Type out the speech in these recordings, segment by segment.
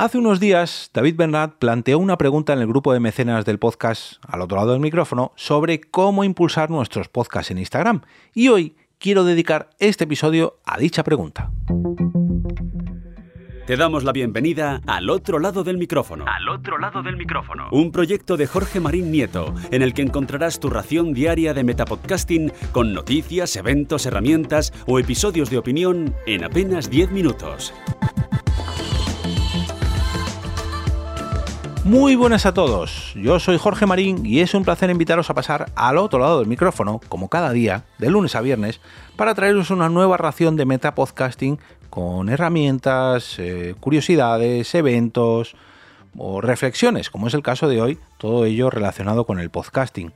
Hace unos días, David Bernat planteó una pregunta en el grupo de mecenas del podcast al otro lado del micrófono sobre cómo impulsar nuestros podcasts en Instagram. Y hoy quiero dedicar este episodio a dicha pregunta. Te damos la bienvenida al otro lado del micrófono. Al otro lado del micrófono. Un proyecto de Jorge Marín Nieto, en el que encontrarás tu ración diaria de metapodcasting con noticias, eventos, herramientas o episodios de opinión en apenas 10 minutos. Muy buenas a todos, yo soy Jorge Marín y es un placer invitaros a pasar al otro lado del micrófono, como cada día, de lunes a viernes, para traeros una nueva ración de metapodcasting con herramientas, eh, curiosidades, eventos o reflexiones, como es el caso de hoy, todo ello relacionado con el podcasting.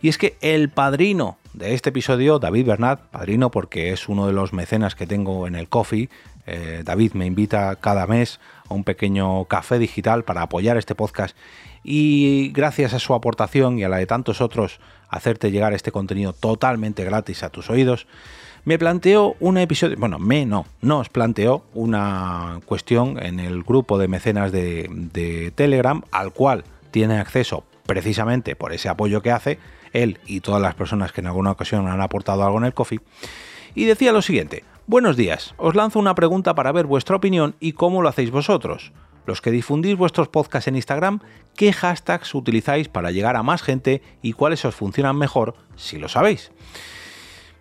Y es que el padrino de este episodio, David Bernat, padrino porque es uno de los mecenas que tengo en el Coffee, eh, David me invita cada mes un pequeño café digital para apoyar este podcast. Y gracias a su aportación y a la de tantos otros hacerte llegar este contenido totalmente gratis a tus oídos, me planteó un episodio, bueno, me no, nos planteó una cuestión en el grupo de mecenas de Telegram al cual tiene acceso precisamente por ese apoyo que hace él y todas las personas que en alguna ocasión han aportado algo en el coffee, y decía lo siguiente, Buenos días, os lanzo una pregunta para ver vuestra opinión y cómo lo hacéis vosotros. Los que difundís vuestros podcasts en Instagram, ¿qué hashtags utilizáis para llegar a más gente y cuáles os funcionan mejor si lo sabéis?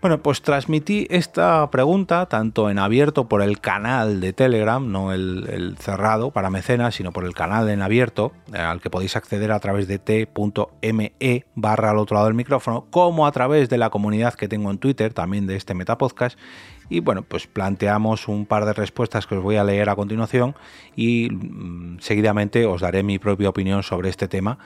Bueno, pues transmití esta pregunta tanto en abierto por el canal de Telegram, no el, cerrado para mecenas, sino por el canal en abierto, eh, al que podéis acceder a través de t.me barra al otro lado del micrófono, como a través de la comunidad que tengo en Twitter, también de este Metapodcast, y bueno, pues planteamos un par de respuestas que os voy a leer a continuación y mm, seguidamente os daré mi propia opinión sobre este tema,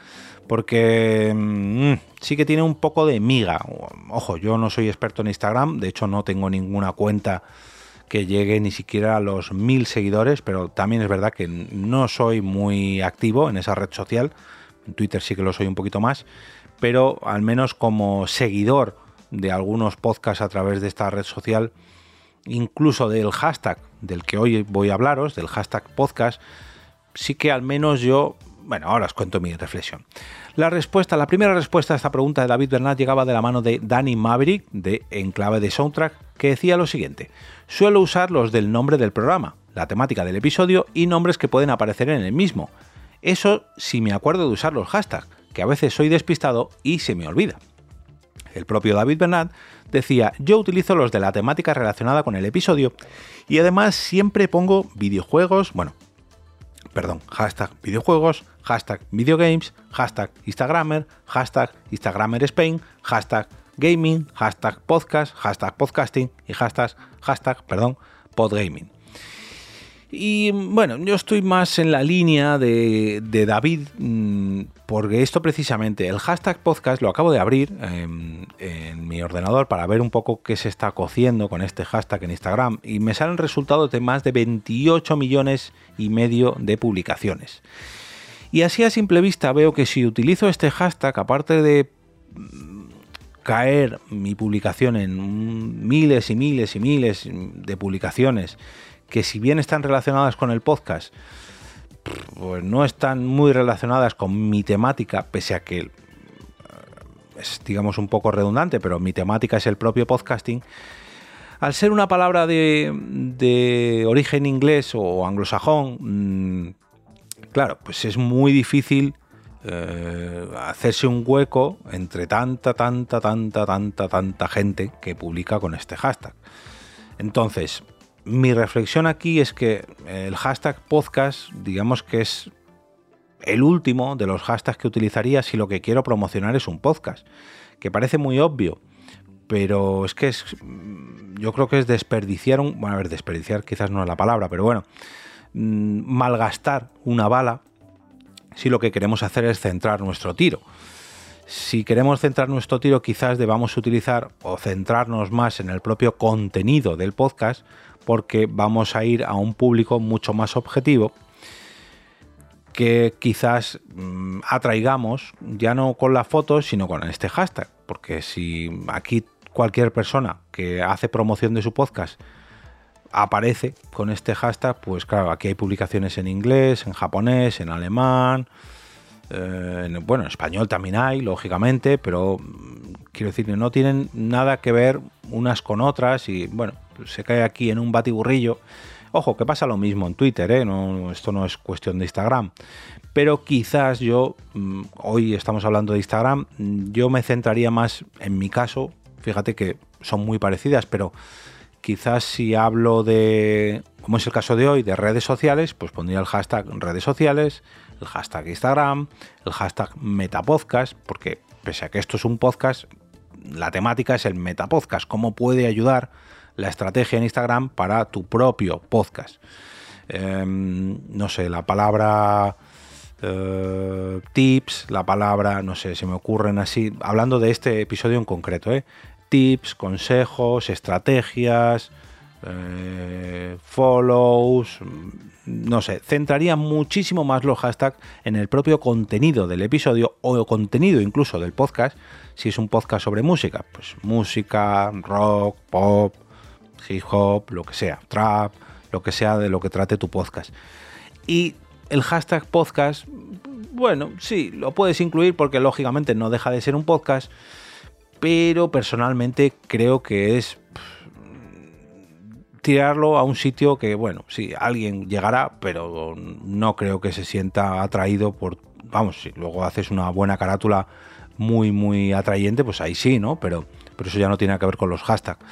porque mm, sí que tiene un poco de miga. Ojo, yo no soy experto en Instagram, de hecho no tengo ninguna cuenta que llegue ni siquiera a los mil seguidores, pero también es verdad que no soy muy activo en esa red social. En Twitter sí que lo soy un poquito más, pero al menos como seguidor de algunos podcasts a través de esta red social, incluso del hashtag del que hoy voy a hablaros, del hashtag podcast, sí que al menos yo, bueno, ahora os cuento mi reflexión. La respuesta, la primera respuesta a esta pregunta de David Bernat llegaba de la mano de Danny Maverick de Enclave de Soundtrack, que decía lo siguiente: Suelo usar los del nombre del programa, la temática del episodio y nombres que pueden aparecer en el mismo. Eso si me acuerdo de usar los hashtags, que a veces soy despistado y se me olvida. El propio David Bernat decía, yo utilizo los de la temática relacionada con el episodio y además siempre pongo videojuegos, bueno, perdón, hashtag videojuegos, hashtag videogames, hashtag Instagramer, hashtag Instagramer Spain, hashtag gaming, hashtag podcast, hashtag podcasting y hashtag, hashtag, perdón, podgaming. Y bueno, yo estoy más en la línea de, David, mm, porque esto precisamente, el hashtag podcast lo acabo de abrir en, en, mi ordenador para ver un poco qué se está cociendo con este hashtag en Instagram y me salen resultados de más de 28 millones y medio de publicaciones. Y así a simple vista veo que si utilizo este hashtag, aparte de mm, caer mi publicación en miles y miles y miles de publicaciones, que si bien están relacionadas con el podcast, pues no están muy relacionadas con mi temática, pese a que eh, es, digamos, un poco redundante, pero mi temática es el propio podcasting. Al ser una palabra de, origen inglés o anglosajón, mm, claro, pues es muy difícil eh, hacerse un hueco entre tanta, tanta, tanta, tanta, tanta gente que publica con este hashtag. Entonces, mi reflexión aquí es que el hashtag podcast, digamos que es el último de los hashtags que utilizaría si lo que quiero promocionar es un podcast, que parece muy obvio, pero es que es, yo creo que es desperdiciar un, bueno, a ver, desperdiciar quizás no es la palabra, pero bueno, mm, malgastar una bala si lo que queremos hacer es centrar nuestro tiro. Si queremos centrar nuestro tiro, quizás debamos utilizar o centrarnos más en el propio contenido del podcast, porque vamos a ir a un público mucho más objetivo que quizás mm, atraigamos ya no con la foto, sino con este hashtag. Porque si aquí cualquier persona que hace promoción de su podcast aparece con este hashtag, pues claro, aquí hay publicaciones en inglés, en japonés, en alemán, eh, bueno, en español también hay, lógicamente, pero mm, quiero decir no tienen nada que ver unas con otras y bueno, se cae aquí en un batiburrillo. Ojo, que pasa lo mismo en Twitter, ¿eh? esto no es cuestión de Instagram. Pero quizás yo, mm, hoy estamos hablando de Instagram, yo me centraría más en mi caso, fíjate que son muy parecidas, pero quizás si hablo de, como es el caso de hoy, de redes sociales, pues pondría el hashtag redes sociales, el hashtag Instagram, el hashtag Metapodcast, porque pese a que esto es un podcast, la temática es el Metapodcast, cómo puede ayudar la estrategia en Instagram para tu propio podcast. Em, no sé, la palabra eh, tips, la palabra, no sé, se me ocurren así, hablando de este episodio en concreto, ¿eh? tips, consejos, estrategias, eh, follows, no sé, centraría muchísimo más los hashtags en el propio contenido del episodio o contenido incluso del podcast, si es un podcast sobre música, pues música, rock, pop, hip hop, lo que sea, trap, lo que sea de lo que trate tu podcast. Y el hashtag podcast, bueno, sí, lo puedes incluir porque lógicamente no deja de ser un podcast, pero personalmente creo que es tirarlo a un sitio que, bueno, sí, alguien llegará, pero no creo que se sienta atraído por, vamos, si luego haces una buena carátula muy, muy atrayente, pues ahí sí, ¿no? Pero, pero eso ya no tiene que ver con los hashtags.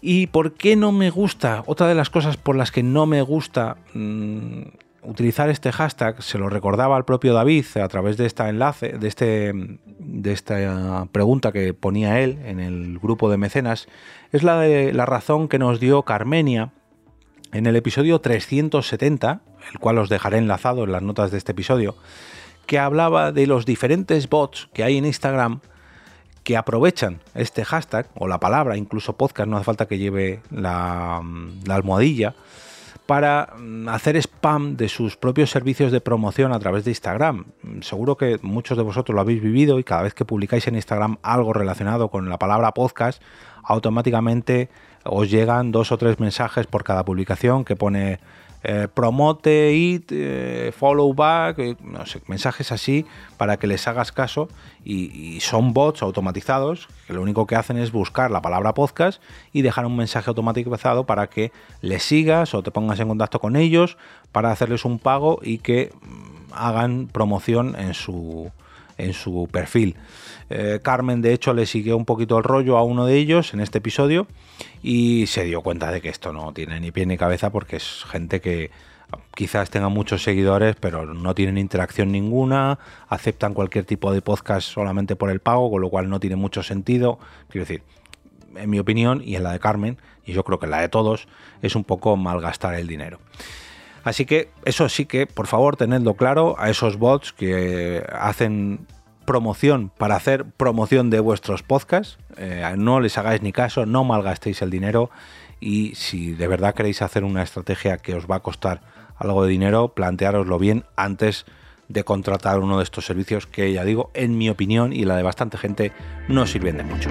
¿Y por qué no me gusta? Otra de las cosas por las que no me gusta mm, utilizar este hashtag, se lo recordaba al propio David a través de esta enlace, de, este, de esta pregunta que ponía él en el grupo de mecenas, es la de la razón que nos dio Carmenia en el episodio 370, el cual os dejaré enlazado en las notas de este episodio, que hablaba de los diferentes bots que hay en Instagram que aprovechan este hashtag o la palabra, incluso podcast, no hace falta que lleve la, la almohadilla, para mm, hacer spam de sus propios servicios de promoción a través de Instagram. Seguro que muchos de vosotros lo habéis vivido y cada vez que publicáis en Instagram algo relacionado con la palabra podcast, automáticamente os llegan dos o tres mensajes por cada publicación que pone eh, promote it, eh, follow back, eh, no mensajes así para que les hagas caso. Y, son bots automatizados que lo único que hacen es buscar la palabra podcast y dejar un mensaje automatizado para que les sigas o te pongas en contacto con ellos para hacerles un pago y que mm, hagan promoción en su, en su perfil. Eh, Carmen, de hecho, le siguió un poquito el rollo a uno de ellos en este episodio y se dio cuenta de que esto no tiene ni pie ni cabeza porque es gente que quizás tenga muchos seguidores, pero no tienen interacción ninguna, aceptan cualquier tipo de podcast solamente por el pago, con lo cual no tiene mucho sentido. Quiero decir, en mi opinión y en la de Carmen, y yo creo que en la de todos, es un poco malgastar el dinero. Así que eso sí que, por favor, tenedlo claro a esos bots que hacen promoción para hacer promoción de vuestros podcasts. Eh, no les hagáis ni caso, no malgastéis el dinero y si de verdad queréis hacer una estrategia que os va a costar algo de dinero, planteároslo bien antes de contratar uno de estos servicios que ya digo, en mi opinión y la de bastante gente, no sirven de mucho.